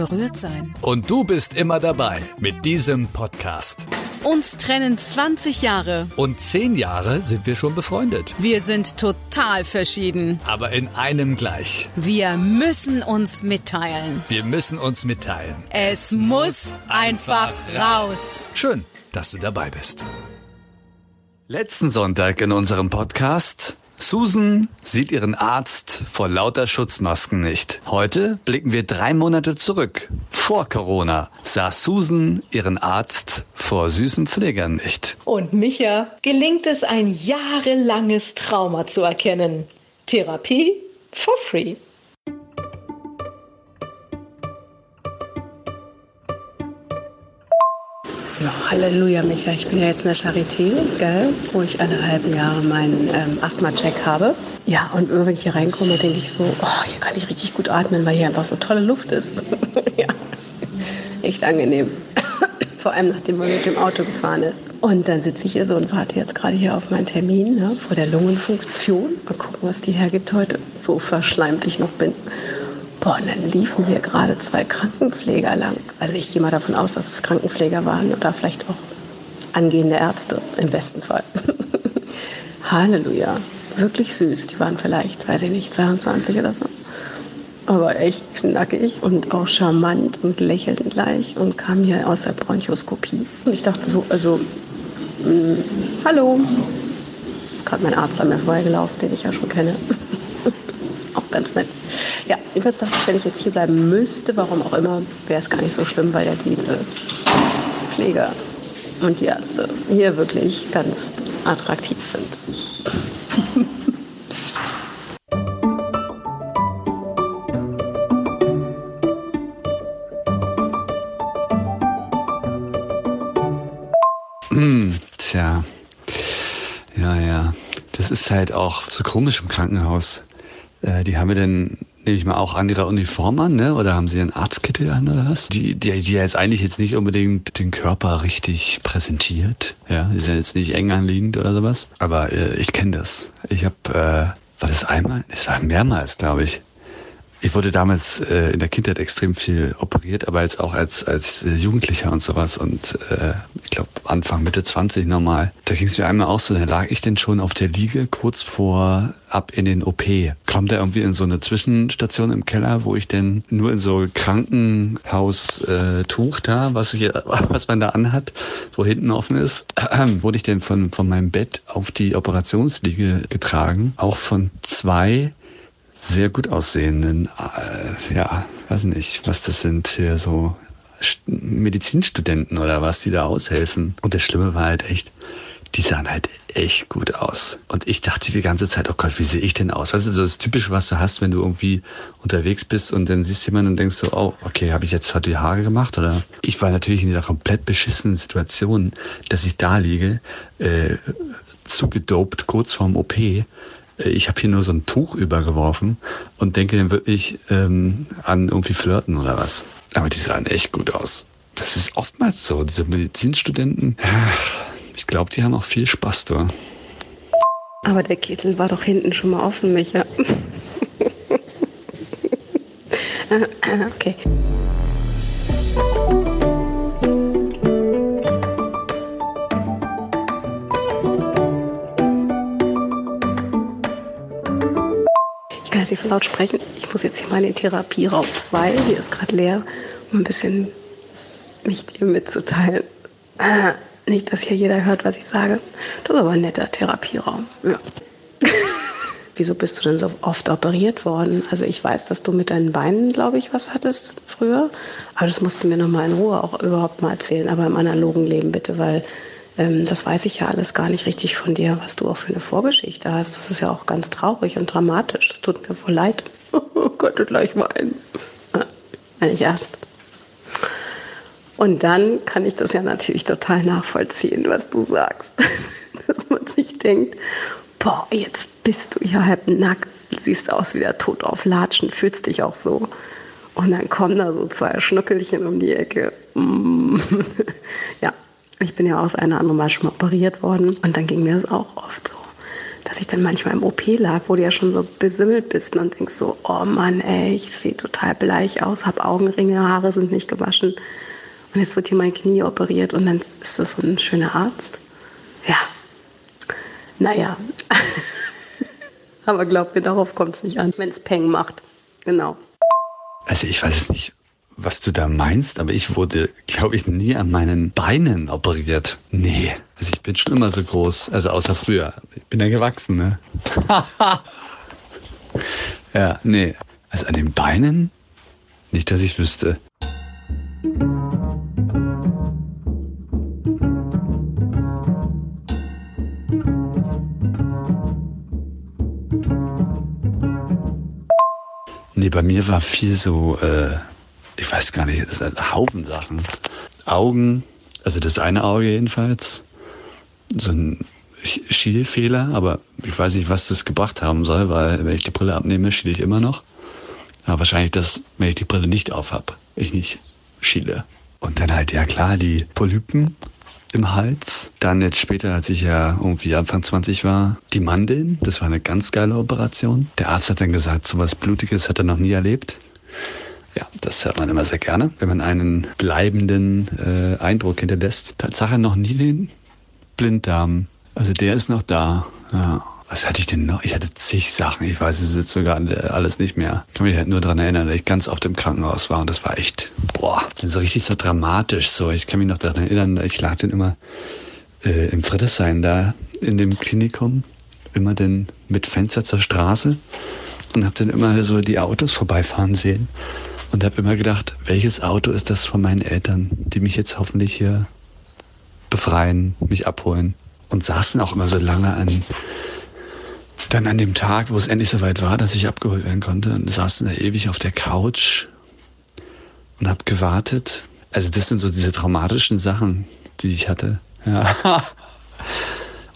berührt sein. Und du bist immer dabei mit diesem Podcast. Uns trennen 20 Jahre. Und 10 Jahre sind wir schon befreundet. Wir sind total verschieden. Aber in einem gleich. Wir müssen uns mitteilen. Wir müssen uns mitteilen. Es muss einfach raus. Schön, dass du dabei bist. Letzten Sonntag in unserem Podcast Susan sieht ihren Arzt vor lauter Schutzmasken nicht. Heute blicken wir drei Monate zurück. Vor Corona sah Susan ihren Arzt vor süßen Pflegern nicht. Und Micha gelingt es, ein jahrelanges Trauma zu erkennen. Therapie for free. Halleluja, Micha. Ich bin ja jetzt in der Charité, gell, wo ich alle halben Jahre meinen ähm, Asthma-Check habe. Ja, und immer wenn ich hier reinkomme, denke ich so, oh, hier kann ich richtig gut atmen, weil hier einfach so tolle Luft ist. ja, echt angenehm. Vor allem, nachdem man mit dem Auto gefahren ist. Und dann sitze ich hier so und warte jetzt gerade hier auf meinen Termin ne, vor der Lungenfunktion. Mal gucken, was die hergibt heute. So verschleimt ich noch bin. Boah, und dann liefen hier gerade zwei Krankenpfleger lang. Also ich gehe mal davon aus, dass es Krankenpfleger waren oder vielleicht auch angehende Ärzte im besten Fall. Halleluja. Wirklich süß. Die waren vielleicht, weiß ich nicht, 22 oder so. Aber echt knackig und auch charmant und lächelten gleich und kamen hier aus der Bronchoskopie. Und ich dachte so, also, mh, hallo. Ist gerade mein Arzt an mir vorbeigelaufen, den ich ja schon kenne. Ganz nett. Ja, jedenfalls dachte ich, wenn ich jetzt hier bleiben müsste, warum auch immer, wäre es gar nicht so schlimm, weil ja diese Pfleger und die Ärzte hier wirklich ganz attraktiv sind. Psst. Hm, tja. Ja, ja. Das ist halt auch so komisch im Krankenhaus. Äh, die haben wir dann, nehme ich mal, auch an ihrer Uniform an, ne? Oder haben sie einen Arztkittel an oder was? Die, die, die jetzt eigentlich jetzt nicht unbedingt den Körper richtig präsentiert. Ja, ist ja jetzt nicht eng anliegend oder sowas. Aber äh, ich kenne das. Ich habe, äh, war das einmal? Es war mehrmals, glaube ich. Ich wurde damals äh, in der Kindheit extrem viel operiert, aber jetzt auch als, als äh, Jugendlicher und sowas und äh, ich glaube Anfang, Mitte 20 normal. Da ging es mir einmal auch so, da lag ich denn schon auf der Liege kurz vor ab in den OP. Kommt er irgendwie in so eine Zwischenstation im Keller, wo ich denn nur in so Krankenhaus äh, da, was, ich, was man da anhat, wo hinten offen ist, äh, wurde ich denn von, von meinem Bett auf die Operationsliege getragen. Auch von zwei sehr gut aussehenden, äh, ja, weiß nicht, was das sind hier so Medizinstudenten oder was, die da aushelfen. Und das Schlimme war halt echt, die sahen halt echt gut aus. Und ich dachte die ganze Zeit, oh Gott, wie sehe ich denn aus? Weißt du, so das Typische, was du hast, wenn du irgendwie unterwegs bist und dann siehst jemanden und denkst so, oh, okay, habe ich jetzt heute die Haare gemacht? Oder ich war natürlich in dieser komplett beschissenen Situation, dass ich da liege, äh, zugedopt, kurz vorm OP, ich habe hier nur so ein Tuch übergeworfen und denke dann wirklich ähm, an irgendwie Flirten oder was. Aber die sahen echt gut aus. Das ist oftmals so, diese Medizinstudenten. Ich glaube, die haben auch viel Spaß da. Aber der Kittel war doch hinten schon mal offen, Micha. okay. Ich kann jetzt nicht so laut sprechen. Ich muss jetzt hier mal in den Therapieraum 2. Hier ist gerade leer, um ein bisschen mich dir mitzuteilen. Äh, Nicht, dass hier jeder hört, was ich sage. Das ist aber ein netter Therapieraum. Ja. Wieso bist du denn so oft operiert worden? Also ich weiß, dass du mit deinen Beinen, glaube ich, was hattest früher. Aber das musst du mir noch mal in Ruhe auch überhaupt mal erzählen. Aber im analogen Leben bitte, weil ähm, das weiß ich ja alles gar nicht richtig von dir, was du auch für eine Vorgeschichte hast. Das ist ja auch ganz traurig und dramatisch. Das tut mir voll leid. Oh Gott, gleich weinen. Ja, Wenn ich Arzt. Und dann kann ich das ja natürlich total nachvollziehen, was du sagst. Dass man sich denkt, boah, jetzt bist du hier halb nackt, siehst aus wie der Tod auf Latschen, fühlst dich auch so. Und dann kommen da so zwei Schnuckelchen um die Ecke. Mm. ja, ich bin ja aus einer anderen Mal schon mal operiert worden. Und dann ging mir das auch oft so, dass ich dann manchmal im OP lag, wo du ja schon so besimmelt bist und denkst so, oh Mann, ey, ich sehe total bleich aus, habe Augenringe, Haare sind nicht gewaschen. Und jetzt wird hier mein Knie operiert und dann ist das so ein schöner Arzt. Ja, naja. Aber glaub mir, darauf kommt es nicht an, wenn es Peng macht. Genau. Also ich weiß es nicht, was du da meinst, aber ich wurde, glaube ich, nie an meinen Beinen operiert. Nee. Also ich bin schon immer so groß, also außer früher. Ich bin ja gewachsen, ne? ja, nee. Also an den Beinen? Nicht, dass ich wüsste. Nee, bei mir war viel so, äh, ich weiß gar nicht, es sind ein Haufen Sachen. Augen, also das eine Auge jedenfalls, so ein Schielfehler, aber ich weiß nicht, was das gebracht haben soll, weil wenn ich die Brille abnehme, schiele ich immer noch. Aber wahrscheinlich das, wenn ich die Brille nicht auf habe, ich nicht schiele. Und dann halt, ja klar, die Polypen im Hals. Dann jetzt später, als ich ja irgendwie Anfang 20 war, die Mandeln. Das war eine ganz geile Operation. Der Arzt hat dann gesagt, so was Blutiges hat er noch nie erlebt. Ja, das hört man immer sehr gerne, wenn man einen bleibenden äh, Eindruck hinterlässt. Tatsache noch nie den Blinddarm. Also der ist noch da. Ja. Was hatte ich denn noch? Ich hatte zig Sachen. Ich weiß es jetzt sogar alles nicht mehr. Ich kann mich halt nur daran erinnern, dass ich ganz oft im Krankenhaus war und das war echt, boah, so richtig so dramatisch. So, ich kann mich noch daran erinnern, ich lag dann immer äh, im Friedrichshain da in dem Klinikum, immer dann mit Fenster zur Straße und habe dann immer so die Autos vorbeifahren sehen und habe immer gedacht, welches Auto ist das von meinen Eltern, die mich jetzt hoffentlich hier befreien, mich abholen und saßen auch immer so lange an dann an dem Tag, wo es endlich soweit war, dass ich abgeholt werden konnte, und saß da ewig auf der Couch und habe gewartet. Also das sind so diese traumatischen Sachen, die ich hatte. Ja.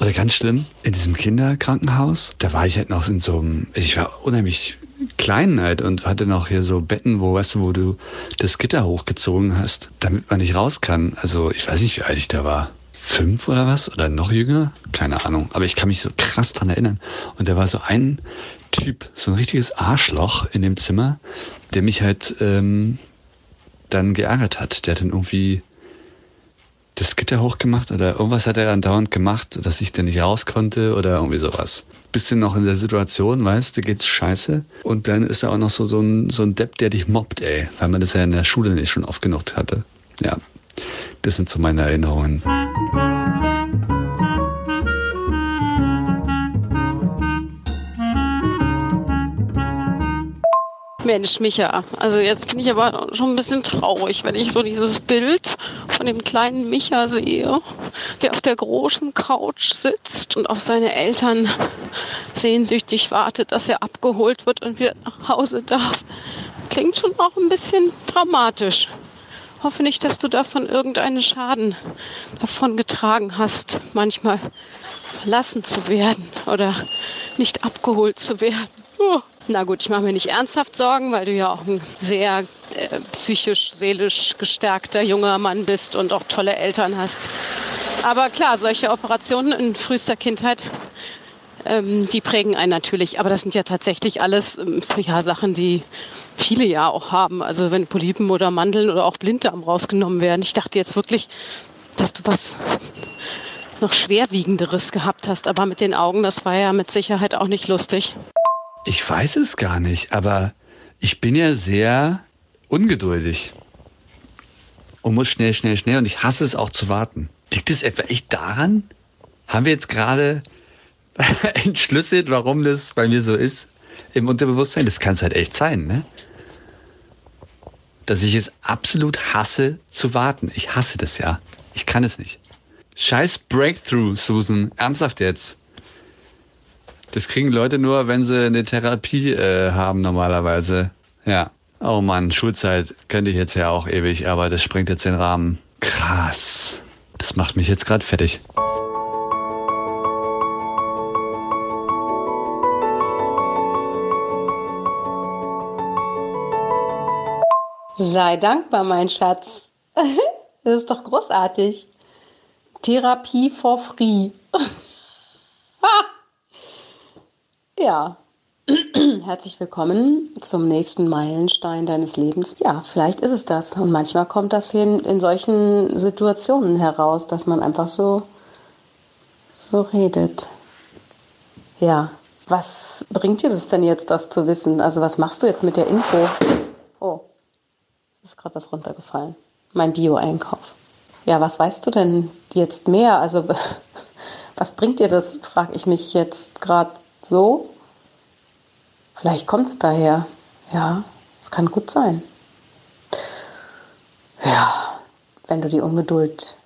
Oder ganz schlimm, in diesem Kinderkrankenhaus, da war ich halt noch in so einem, ich war unheimlich klein halt und hatte noch hier so Betten, wo, weißt du, wo du das Gitter hochgezogen hast, damit man nicht raus kann. Also ich weiß nicht, wie alt ich da war fünf oder was oder noch jünger, keine Ahnung. Aber ich kann mich so krass dran erinnern. Und da war so ein Typ, so ein richtiges Arschloch in dem Zimmer, der mich halt ähm, dann geärgert hat. Der hat dann irgendwie das Gitter hochgemacht oder irgendwas hat er andauernd gemacht, dass ich dann nicht raus konnte oder irgendwie sowas. Bisschen noch in der Situation, weißt du, geht's scheiße. Und dann ist er auch noch so, so, ein, so ein Depp, der dich mobbt, ey, weil man das ja in der Schule nicht schon oft genug hatte. Ja, das sind so meine Erinnerungen. Mensch, Micha, also jetzt bin ich aber schon ein bisschen traurig, wenn ich so dieses Bild von dem kleinen Micha sehe, der auf der großen Couch sitzt und auf seine Eltern sehnsüchtig wartet, dass er abgeholt wird und wieder nach Hause darf. Klingt schon auch ein bisschen dramatisch hoffe nicht, dass du davon irgendeinen Schaden davon getragen hast, manchmal verlassen zu werden oder nicht abgeholt zu werden. Oh. Na gut, ich mache mir nicht ernsthaft Sorgen, weil du ja auch ein sehr äh, psychisch, seelisch gestärkter junger Mann bist und auch tolle Eltern hast. Aber klar, solche Operationen in frühester Kindheit, ähm, die prägen einen natürlich. Aber das sind ja tatsächlich alles ähm, ja, Sachen, die viele ja auch haben. Also wenn Polypen oder Mandeln oder auch Blinddarm rausgenommen werden. Ich dachte jetzt wirklich, dass du was noch schwerwiegenderes gehabt hast. Aber mit den Augen, das war ja mit Sicherheit auch nicht lustig. Ich weiß es gar nicht, aber ich bin ja sehr ungeduldig und muss schnell, schnell, schnell und ich hasse es auch zu warten. Liegt es etwa echt daran? Haben wir jetzt gerade entschlüsselt, warum das bei mir so ist im Unterbewusstsein? Das kann es halt echt sein, ne? dass ich es absolut hasse zu warten. Ich hasse das ja. Ich kann es nicht. Scheiß Breakthrough, Susan. Ernsthaft jetzt. Das kriegen Leute nur, wenn sie eine Therapie äh, haben normalerweise. Ja. Oh Mann, Schulzeit könnte ich jetzt ja auch ewig, aber das sprengt jetzt den Rahmen. Krass. Das macht mich jetzt gerade fertig. Sei dankbar, mein Schatz. Das ist doch großartig. Therapie for free. ja. Herzlich willkommen zum nächsten Meilenstein deines Lebens. Ja, vielleicht ist es das. Und manchmal kommt das in, in solchen Situationen heraus, dass man einfach so, so redet. Ja, was bringt dir das denn jetzt, das zu wissen? Also was machst du jetzt mit der Info? Oh, ist gerade was runtergefallen. Mein Bio-Einkauf. Ja, was weißt du denn jetzt mehr? Also was bringt dir das, frage ich mich jetzt gerade so. Vielleicht kommt es daher. Ja, es kann gut sein. Ja, wenn du die Ungeduld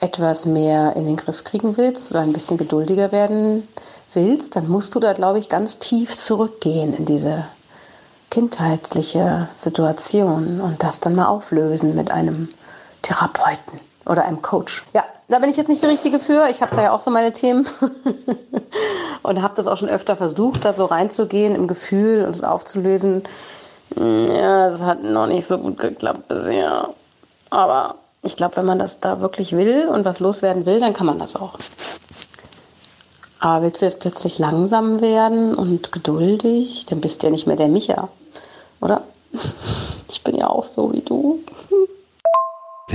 etwas mehr in den Griff kriegen willst oder ein bisschen geduldiger werden willst, dann musst du da, glaube ich, ganz tief zurückgehen in diese kindheitliche Situation und das dann mal auflösen mit einem Therapeuten oder einem Coach. Ja, da bin ich jetzt nicht die Richtige für. Ich habe da ja auch so meine Themen und habe das auch schon öfter versucht, da so reinzugehen im Gefühl und es aufzulösen. Ja, es hat noch nicht so gut geklappt bisher. Aber ich glaube, wenn man das da wirklich will und was loswerden will, dann kann man das auch. Aber willst du jetzt plötzlich langsam werden und geduldig, dann bist du ja nicht mehr der Micha, oder? Ich bin ja auch so wie du.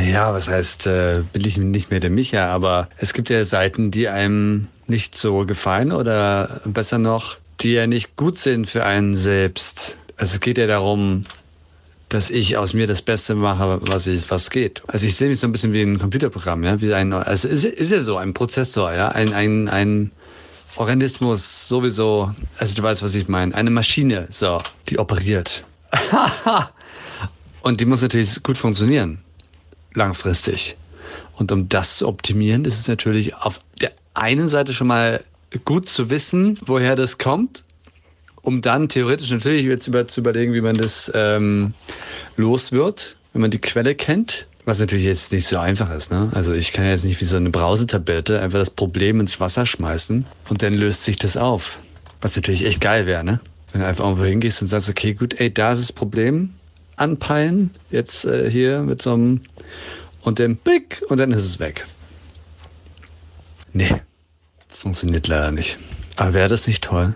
Ja, was heißt, äh, bin ich nicht mehr der Micha, aber es gibt ja Seiten, die einem nicht so gefallen oder besser noch, die ja nicht gut sind für einen selbst. Also es geht ja darum, dass ich aus mir das Beste mache, was ich, was geht. Also ich sehe mich so ein bisschen wie ein Computerprogramm, ja, wie ein, also ist, ist ja so ein Prozessor, ja, ein, ein, ein Organismus sowieso, also du weißt, was ich meine, eine Maschine, so, die operiert. Und die muss natürlich gut funktionieren, langfristig. Und um das zu optimieren, ist es natürlich auf der einen Seite schon mal gut zu wissen, woher das kommt um dann theoretisch natürlich jetzt über, zu überlegen, wie man das ähm, los wird, wenn man die Quelle kennt. Was natürlich jetzt nicht so einfach ist. Ne? Also ich kann jetzt nicht wie so eine Brausetablette einfach das Problem ins Wasser schmeißen und dann löst sich das auf. Was natürlich echt geil wäre, ne? Wenn du einfach irgendwo hingehst und sagst, okay, gut, ey, da ist das Problem, anpeilen, jetzt äh, hier mit so einem und dann Big und dann ist es weg. Nee, funktioniert leider nicht. Aber wäre das nicht toll?